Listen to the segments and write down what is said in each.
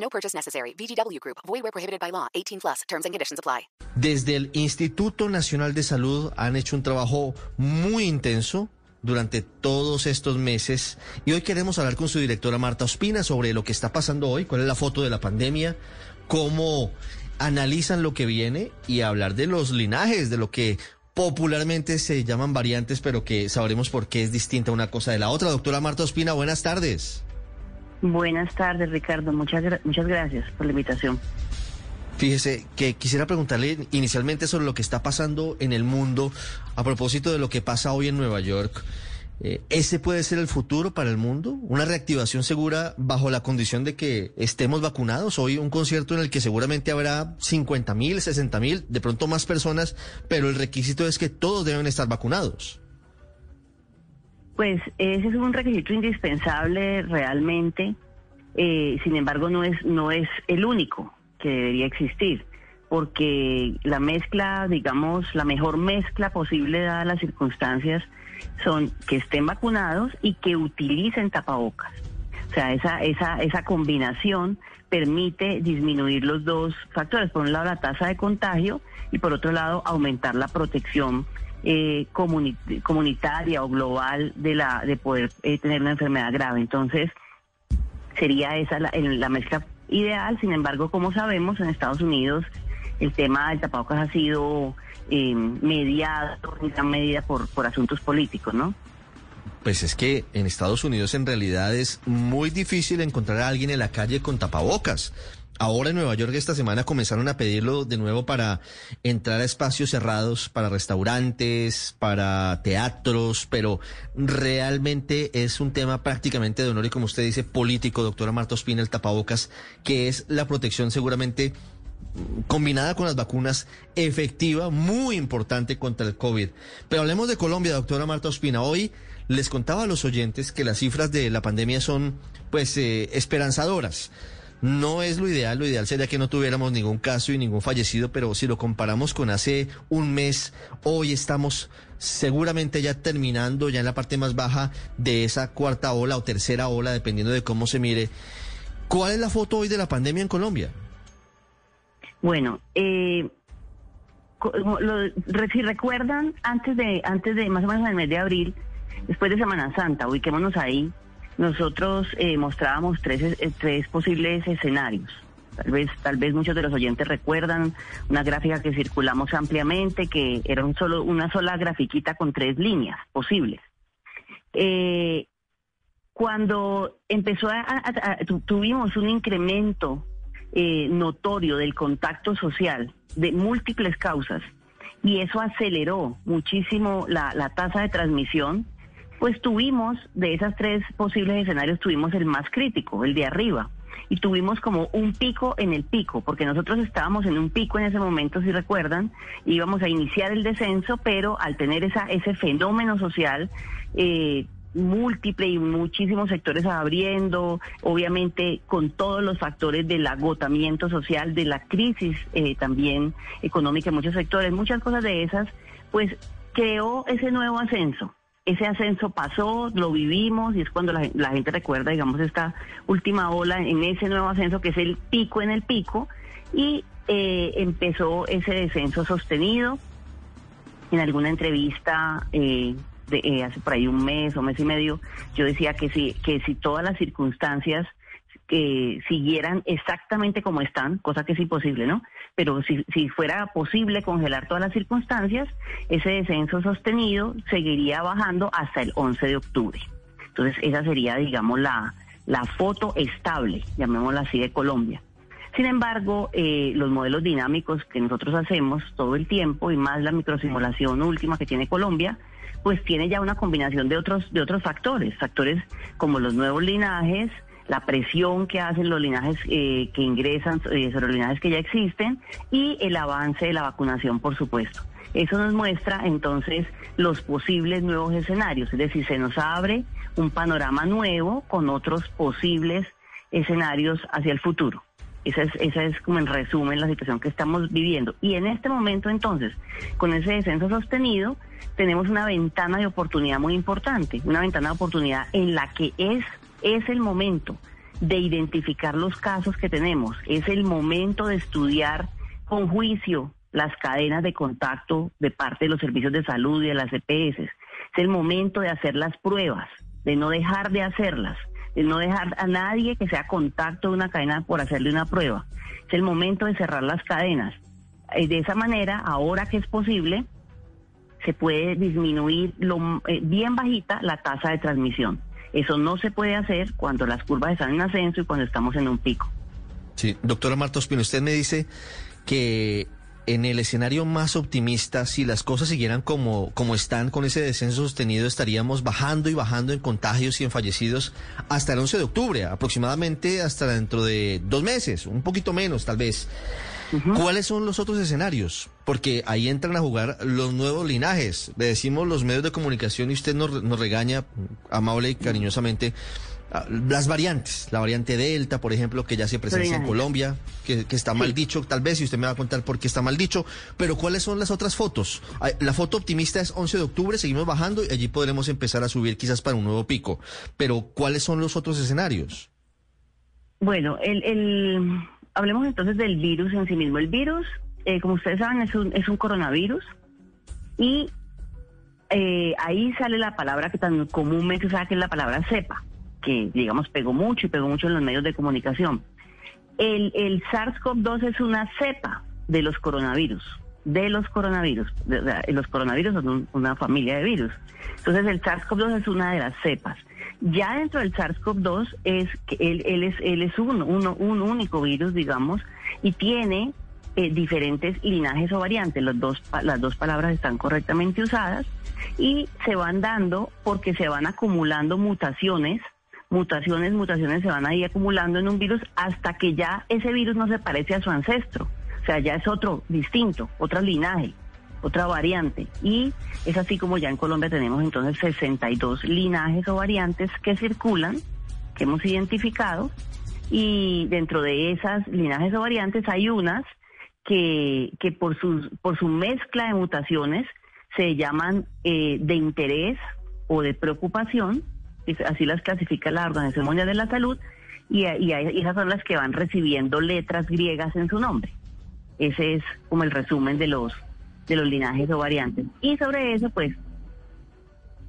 No purchase necessary. VGW Group. Void where prohibited by law. 18 plus. Terms and conditions apply. Desde el Instituto Nacional de Salud han hecho un trabajo muy intenso durante todos estos meses y hoy queremos hablar con su directora Marta Ospina sobre lo que está pasando hoy, cuál es la foto de la pandemia, cómo analizan lo que viene y hablar de los linajes, de lo que popularmente se llaman variantes, pero que sabremos por qué es distinta una cosa de la otra. Doctora Marta Ospina, buenas tardes. Buenas tardes, Ricardo. Muchas, muchas gracias por la invitación. Fíjese que quisiera preguntarle inicialmente sobre lo que está pasando en el mundo a propósito de lo que pasa hoy en Nueva York. Eh, ¿Ese puede ser el futuro para el mundo? ¿Una reactivación segura bajo la condición de que estemos vacunados? Hoy un concierto en el que seguramente habrá 50 mil, 60 mil, de pronto más personas, pero el requisito es que todos deben estar vacunados. Pues ese es un requisito indispensable realmente, eh, sin embargo no es, no es el único que debería existir, porque la mezcla, digamos, la mejor mezcla posible dadas las circunstancias, son que estén vacunados y que utilicen tapabocas. O sea, esa, esa, esa combinación permite disminuir los dos factores. Por un lado, la tasa de contagio y por otro lado, aumentar la protección eh, comunitaria o global de, la, de poder eh, tener una enfermedad grave. Entonces, sería esa la, la mezcla ideal. Sin embargo, como sabemos, en Estados Unidos el tema del tapabocas ha sido eh, mediado en gran medida por, por asuntos políticos, ¿no? Pues es que en Estados Unidos en realidad es muy difícil encontrar a alguien en la calle con tapabocas. Ahora en Nueva York esta semana comenzaron a pedirlo de nuevo para entrar a espacios cerrados, para restaurantes, para teatros, pero realmente es un tema prácticamente de honor y como usted dice, político, doctora Marta Ospina, el tapabocas, que es la protección seguramente combinada con las vacunas efectiva, muy importante contra el COVID. Pero hablemos de Colombia, doctora Marta Ospina. Hoy les contaba a los oyentes que las cifras de la pandemia son pues eh, esperanzadoras. No es lo ideal, lo ideal sería que no tuviéramos ningún caso y ningún fallecido, pero si lo comparamos con hace un mes, hoy estamos seguramente ya terminando, ya en la parte más baja de esa cuarta ola o tercera ola, dependiendo de cómo se mire. ¿Cuál es la foto hoy de la pandemia en Colombia? Bueno, eh, si recuerdan, antes de, antes de más o menos en el mes de abril, después de Semana Santa, ubiquémonos ahí, nosotros eh, mostrábamos tres, eh, tres posibles escenarios. Tal vez, tal vez muchos de los oyentes recuerdan una gráfica que circulamos ampliamente, que era un solo, una sola grafiquita con tres líneas posibles. Eh, cuando empezó a, tuvimos un incremento eh, notorio del contacto social de múltiples causas y eso aceleró muchísimo la, la tasa de transmisión, pues tuvimos, de esas tres posibles escenarios, tuvimos el más crítico, el de arriba. Y tuvimos como un pico en el pico, porque nosotros estábamos en un pico en ese momento, si recuerdan, íbamos a iniciar el descenso, pero al tener esa, ese fenómeno social, eh, múltiple y muchísimos sectores abriendo, obviamente con todos los factores del agotamiento social, de la crisis eh, también económica en muchos sectores, muchas cosas de esas, pues creó ese nuevo ascenso. Ese ascenso pasó, lo vivimos y es cuando la, gente recuerda, digamos, esta última ola en ese nuevo ascenso que es el pico en el pico y eh, empezó ese descenso sostenido. En alguna entrevista eh, de, eh, hace por ahí un mes o mes y medio, yo decía que si, que si todas las circunstancias que siguieran exactamente como están, cosa que es imposible, ¿no? Pero si, si fuera posible congelar todas las circunstancias, ese descenso sostenido seguiría bajando hasta el 11 de octubre. Entonces, esa sería, digamos, la, la foto estable, llamémosla así, de Colombia. Sin embargo, eh, los modelos dinámicos que nosotros hacemos todo el tiempo y más la microsimulación última que tiene Colombia, pues tiene ya una combinación de otros, de otros factores, factores como los nuevos linajes, la presión que hacen los linajes eh, que ingresan eh, sobre los linajes que ya existen y el avance de la vacunación, por supuesto. Eso nos muestra entonces los posibles nuevos escenarios, es decir, se nos abre un panorama nuevo con otros posibles escenarios hacia el futuro. Esa es, esa es como en resumen la situación que estamos viviendo. Y en este momento entonces, con ese descenso sostenido, tenemos una ventana de oportunidad muy importante, una ventana de oportunidad en la que es, es el momento de identificar los casos que tenemos, es el momento de estudiar con juicio las cadenas de contacto de parte de los servicios de salud y de las EPS. Es el momento de hacer las pruebas, de no dejar de hacerlas, de no dejar a nadie que sea contacto de una cadena por hacerle una prueba. Es el momento de cerrar las cadenas. Y de esa manera, ahora que es posible, se puede disminuir lo, eh, bien bajita la tasa de transmisión. Eso no se puede hacer cuando las curvas están en ascenso y cuando estamos en un pico. Sí, doctora Marta Ospino, usted me dice que en el escenario más optimista, si las cosas siguieran como, como están con ese descenso sostenido, estaríamos bajando y bajando en contagios y en fallecidos hasta el 11 de octubre, aproximadamente hasta dentro de dos meses, un poquito menos tal vez. ¿Cuáles son los otros escenarios? Porque ahí entran a jugar los nuevos linajes. Le decimos los medios de comunicación y usted nos, nos regaña amable y cariñosamente Ah, las variantes, la variante Delta, por ejemplo, que ya se presencia en Colombia, que, está mal dicho, tal vez, y usted me va a contar por qué está mal dicho, pero ¿cuáles son las otras fotos? La foto optimista es 11 de octubre, seguimos bajando y allí podremos empezar a subir quizás para un nuevo pico, pero ¿cuáles son los otros escenarios? Bueno, el, hablemos entonces del virus en sí mismo. El virus, eh, como ustedes saben, es un, es un coronavirus y eh, ahí sale la palabra que tan comúnmente se sabe que es la palabra cepa que, digamos, pegó mucho y pegó mucho en los medios de comunicación. El, el SARS-CoV-2 es una cepa de los coronavirus, de los coronavirus. los coronavirus son una familia de virus. Entonces, el SARS-CoV-2 es una de las cepas. Ya dentro del SARS-CoV-2 es él, es él es uno, uno, un único virus, digamos, y tiene eh, diferentes linajes o variantes. Los dos, las dos palabras están correctamente usadas y se van dando porque se van acumulando mutaciones mutaciones, mutaciones se van ahí acumulando en un virus hasta que ya ese virus no se parece a su ancestro. O sea, ya es otro distinto, otro linaje, otra variante. Y es así como ya en Colombia tenemos entonces 62 linajes o variantes que circulan, que hemos identificado. Y dentro de esas linajes o variantes hay unas que, que por, sus, por su mezcla de mutaciones se llaman eh, de interés o de preocupación así las clasifica la Organización Mundial de la Salud, y, esas son las que van recibiendo letras griegas en su nombre. Ese es como el resumen de los, de los linajes o variantes. Y sobre eso, pues,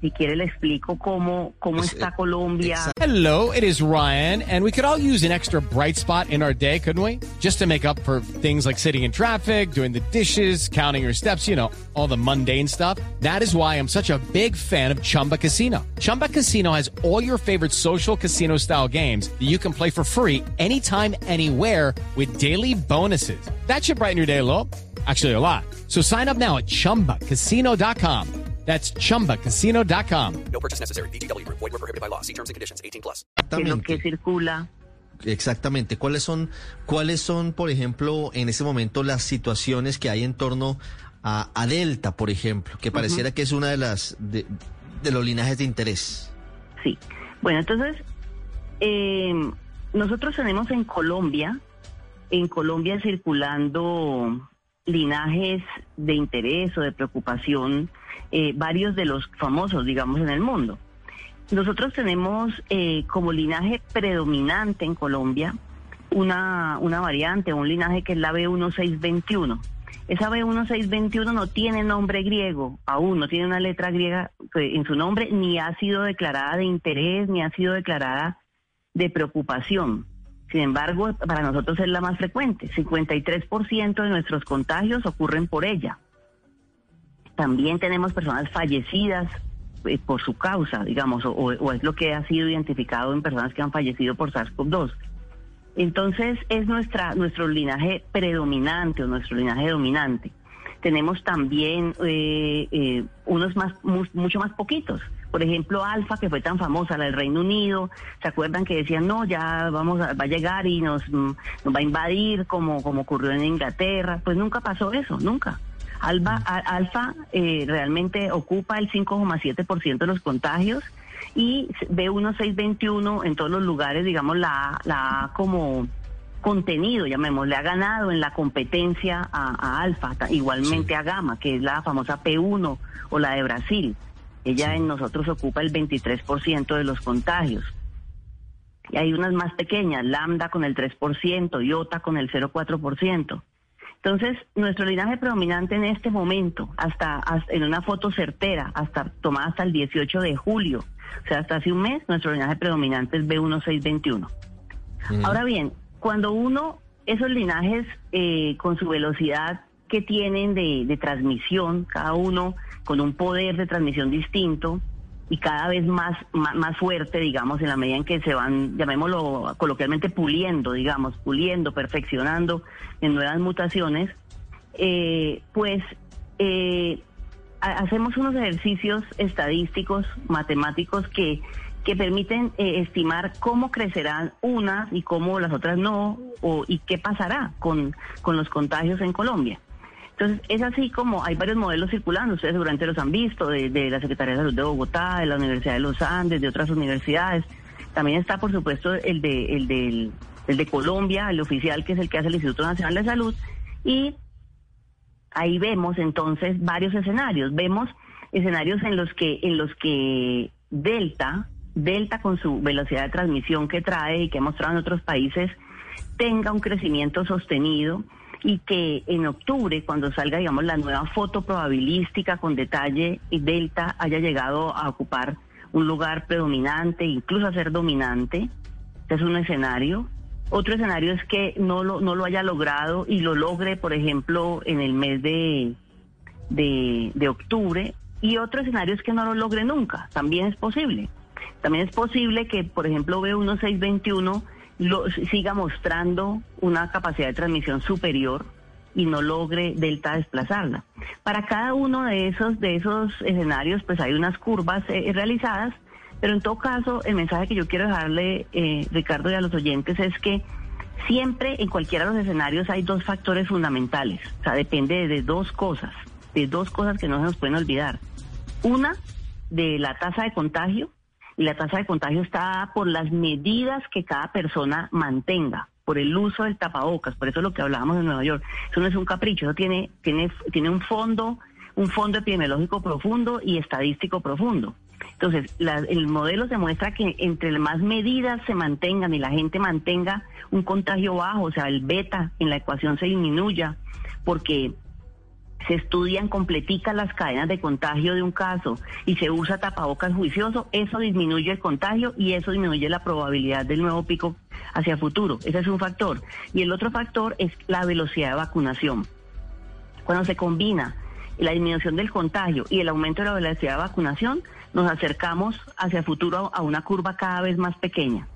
Si quiere le explico cómo, cómo está eh, Colombia. Hello, it is Ryan, and we could all use an extra bright spot in our day, couldn't we? Just to make up for things like sitting in traffic, doing the dishes, counting your steps, you know, all the mundane stuff. That is why I'm such a big fan of Chumba Casino. Chumba Casino has all your favorite social casino style games that you can play for free anytime, anywhere with daily bonuses. That should brighten your day a little. Actually, a lot. So sign up now at chumbacasino.com. That's chumbacasino.com. No purchase necessary. BGW. Void were prohibited by law. See terms and conditions 18 plus. que circula. Exactamente. ¿Cuáles son, cuáles son, por ejemplo, en este momento las situaciones que hay en torno a, a Delta, por ejemplo, que pareciera que es una de las de, de, los linajes de interés? Sí. Bueno, entonces eh, nosotros tenemos en Colombia, en Colombia circulando linajes de interés o de preocupación eh, varios de los famosos, digamos, en el mundo. Nosotros tenemos eh, como linaje predominante en Colombia una, una variante, un linaje que es la B1621. Esa B1621 no tiene nombre griego, aún no tiene una letra griega en su nombre, ni ha sido declarada de interés, ni ha sido declarada de preocupación. Sin embargo, para nosotros es la más frecuente. 53% de nuestros contagios ocurren por ella. También tenemos personas fallecidas eh, por su causa, digamos, o, es lo que ha sido identificado en personas que han fallecido por SARS-CoV-2. Entonces es nuestra, nuestro linaje predominante o nuestro linaje dominante. tenemos también eh, eh, unos más, mu- mucho más poquitos. Por ejemplo, Alfa, que fue tan famosa, la del Reino Unido, ¿se acuerdan que decían, no, ya vamos a, va a llegar y nos, mm, nos va a invadir como, como ocurrió en Inglaterra? Pues nunca pasó eso, nunca. Alba, a- Alfa eh, realmente ocupa el 5,7% de los contagios y B1621 en todos los lugares, digamos, la, la ha como contenido, llamémosle, ha ganado en la competencia a, a Alfa, igualmente a Gama, que es la famosa P1 o la de Brasil. Ella en nosotros ocupa el 23% de los contagios. Y hay unas más pequeñas, Lambda con el 3%, IOTA con el 0,4%. Entonces, nuestro linaje predominante en este momento, hasta, hasta- en una foto certera, hasta tomada hasta el 18 de julio, o sea, hasta hace un mes, nuestro linaje predominante es B1621. Ahora bien, cuando uno, esos linajes eh, con su velocidad que tienen de, transmisión, cada uno con un poder de transmisión distinto y cada vez más, más, más fuerte, digamos, en la medida en que se van, llamémoslo coloquialmente, puliendo, digamos, puliendo, perfeccionando en nuevas mutaciones, eh, pues eh, ha- hacemos unos ejercicios estadísticos, matemáticos que, que permiten eh, estimar cómo crecerán unas y cómo las otras no, o, y qué pasará con, con los contagios en Colombia. Entonces, es así como hay varios modelos circulando, ustedes seguramente los han visto, de, de la Secretaría de Salud de Bogotá, de la Universidad de los Andes, de otras universidades. También está, por supuesto, el de, el el de Colombia, el oficial, que es el que hace el Instituto Nacional de Salud. Y ahí vemos entonces varios escenarios. Vemos escenarios en los que, en los que Delta, Delta con su velocidad de transmisión que trae y que ha mostrado en otros países, tenga un crecimiento sostenido y que en octubre, cuando salga, digamos, la nueva foto probabilística con detalle, y Delta haya llegado a ocupar un lugar predominante, incluso a ser dominante. Este es un escenario. Otro escenario es que no lo, no lo haya logrado y lo logre, por ejemplo, en el mes de, de, de octubre. Y otro escenario es que no lo logre nunca. También es posible. También es posible que, por ejemplo, B1621 lo, siga mostrando una capacidad de transmisión superior y no logre Delta desplazarla. Para cada uno de esos, de esos escenarios, pues hay unas curvas eh, realizadas, pero en todo caso, el mensaje que yo quiero dejarle, eh, Ricardo, y a los oyentes es que siempre en cualquiera de los escenarios hay dos factores fundamentales. O sea, depende de dos cosas, de dos cosas que no se nos pueden olvidar. Una, de la tasa de contagio, y la tasa de contagio está por las medidas que cada persona mantenga, por el uso del tapabocas, por eso es lo que hablábamos en Nueva York. Eso no es un capricho, eso tiene, tiene, tiene un fondo, un fondo epidemiológico profundo y estadístico profundo. Entonces, el modelo demuestra que entre más medidas se mantengan y la gente mantenga un contagio bajo, o sea, el beta en la ecuación se disminuya, porque se estudian completicas las cadenas de contagio de un caso y se usa tapabocas juicioso, eso disminuye el contagio y eso disminuye la probabilidad del nuevo pico hacia futuro. Ese es un factor. Y el otro factor es la velocidad de vacunación. Cuando se combina la disminución del contagio y el aumento de la velocidad de vacunación, nos acercamos hacia futuro a una curva cada vez más pequeña.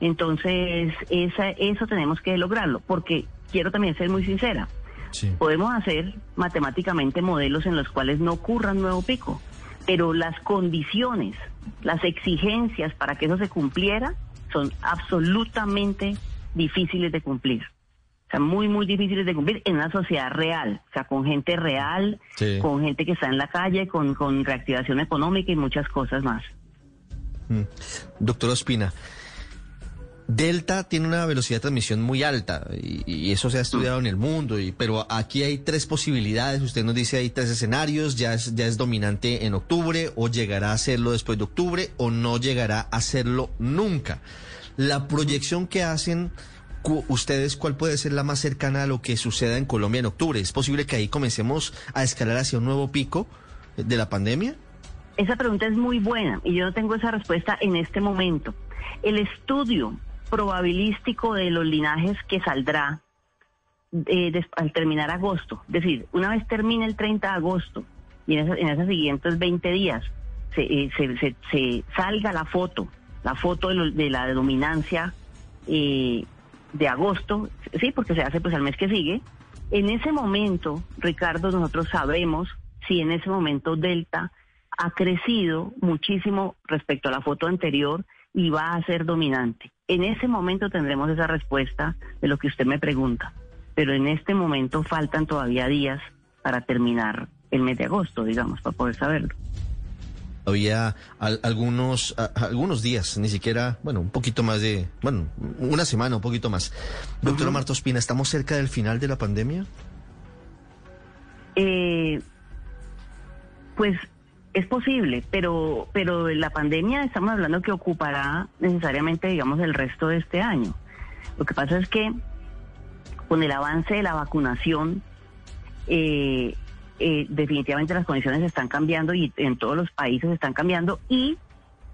Entonces, esa, eso tenemos que lograrlo, porque quiero también ser muy sincera. Sí. Podemos hacer matemáticamente modelos en los cuales no ocurra un nuevo pico, pero las condiciones, las exigencias para que eso se cumpliera son absolutamente difíciles de cumplir. O sea, muy, muy difíciles de cumplir en una sociedad real, o sea, con gente real, Sí. con gente que está en la calle, con, con reactivación económica y muchas cosas más. Mm. Doctor Ospina, Delta tiene una velocidad de transmisión muy alta y, eso se ha estudiado en el mundo, y, pero aquí hay tres posibilidades, usted nos dice hay tres escenarios, ya es, ya es dominante en octubre o llegará a serlo después de octubre o no llegará a serlo nunca. La proyección que hacen ustedes, ¿cuál puede ser la más cercana a lo que suceda en Colombia en octubre? ¿Es posible que ahí comencemos a escalar hacia un nuevo pico de la pandemia? Esa pregunta es muy buena y yo no tengo esa respuesta en este momento. El estudio probabilístico de los linajes que saldrá eh, al terminar agosto, es decir, una vez termine el 30 de agosto y en, esa- en esos siguientes 20 días se, eh, se- salga la foto, la foto de, de la dominancia eh, de agosto, sí, porque se hace pues al mes que sigue, En ese momento, Ricardo, nosotros sabemos si en ese momento Delta ha crecido muchísimo respecto a la foto anterior y va a ser dominante. En ese momento tendremos esa respuesta de lo que usted me pregunta, pero en este momento faltan todavía días para terminar el mes de agosto, digamos, para poder saberlo. Había al- algunos, a- algunos días, ni siquiera, bueno, un poquito más de, bueno, una semana, un poquito más. Doctora Marta Ospina, ¿estamos cerca del final de la pandemia? Eh, pues es posible, pero, pero la pandemia estamos hablando que ocupará necesariamente, digamos, el resto de este año. Lo que pasa es que con el avance de la vacunación, eh, eh, definitivamente las condiciones están cambiando y en todos los países están cambiando y,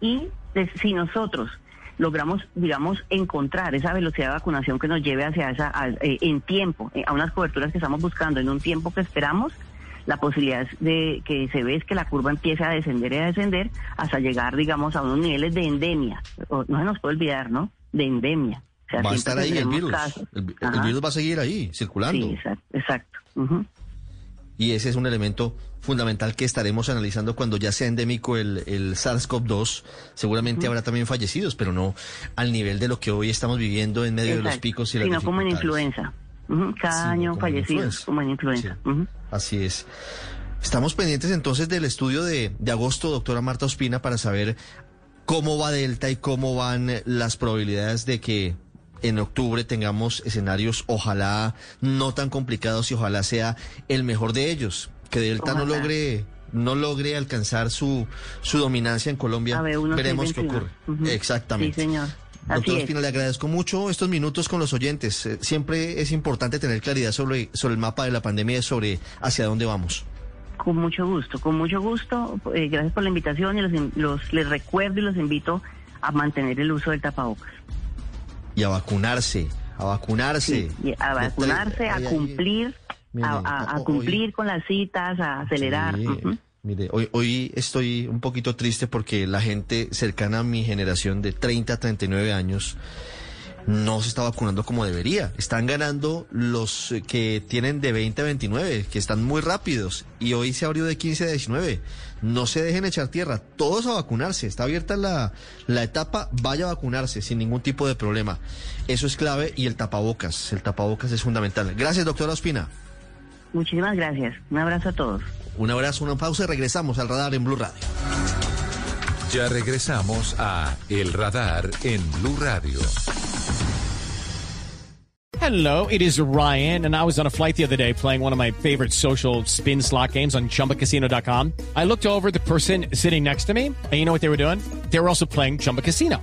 y si nosotros logramos, digamos, encontrar esa velocidad de vacunación que nos lleve hacia esa, eh, en tiempo, eh, a unas coberturas que estamos buscando, en un tiempo que esperamos, la posibilidad de que se ve es que la curva empiece a descender y a descender hasta llegar, digamos, a unos niveles de endemia. O- no se nos puede olvidar, ¿no? De endemia. O sea, va a estar ahí el virus. casos. El, virus va a seguir ahí, circulando. Sí, exacto. Y ese es un elemento fundamental que estaremos analizando cuando ya sea endémico el, el SARS-CoV-2. Seguramente habrá también fallecidos, pero no al nivel de lo que hoy estamos viviendo en medio de los picos y las Sino como en dificultades. Cada Sí, año fallecidos, como en influenza. Sí. Así es. Estamos pendientes entonces del estudio de, de agosto, doctora Marta Ospina, para saber cómo va Delta y cómo van las probabilidades de que en octubre tengamos escenarios, ojalá no tan complicados y ojalá sea el mejor de ellos. Que Delta no logre no logre alcanzar su, su dominancia en Colombia. A ver, uno Veremos qué 621. ocurre. Exactamente. Sí, señor. Doctor es. Ospina, le agradezco mucho estos minutos con los oyentes. Eh, Siempre es importante tener claridad sobre, sobre el mapa de la pandemia y sobre hacia dónde vamos. Con mucho gusto, con mucho gusto. Eh, gracias por la invitación y los, les recuerdo y los invito a mantener el uso del tapabocas. Y a vacunarse, a vacunarse. Sí, a vacunarse, a cumplir, mire, a, a- a hoy- cumplir con las citas, a acelerar. Sí. Mire, hoy, hoy estoy un poquito triste porque la gente cercana a mi generación de 30 a 39 años no se está vacunando como debería. Están ganando los que tienen de 20 a 29, que están muy rápidos. Y hoy se abrió de 15 a 19. No se dejen echar tierra, todos a vacunarse. Está abierta la, la etapa, vaya a vacunarse sin ningún tipo de problema. Eso es clave y el tapabocas. El tapabocas es fundamental. Gracias, doctora Ospina. Muchísimas gracias. Un abrazo a todos. Un abrazo, una pausa y regresamos al radar en Blue Radio. Ya regresamos a El Radar en Blue Radio. Hello, it is Ryan, and I was on a flight the other day playing one of my favorite social spin slot games on chumbacasino.com. I looked over at the person sitting next to me, and you know what they were doing? They were also playing Chumba Casino.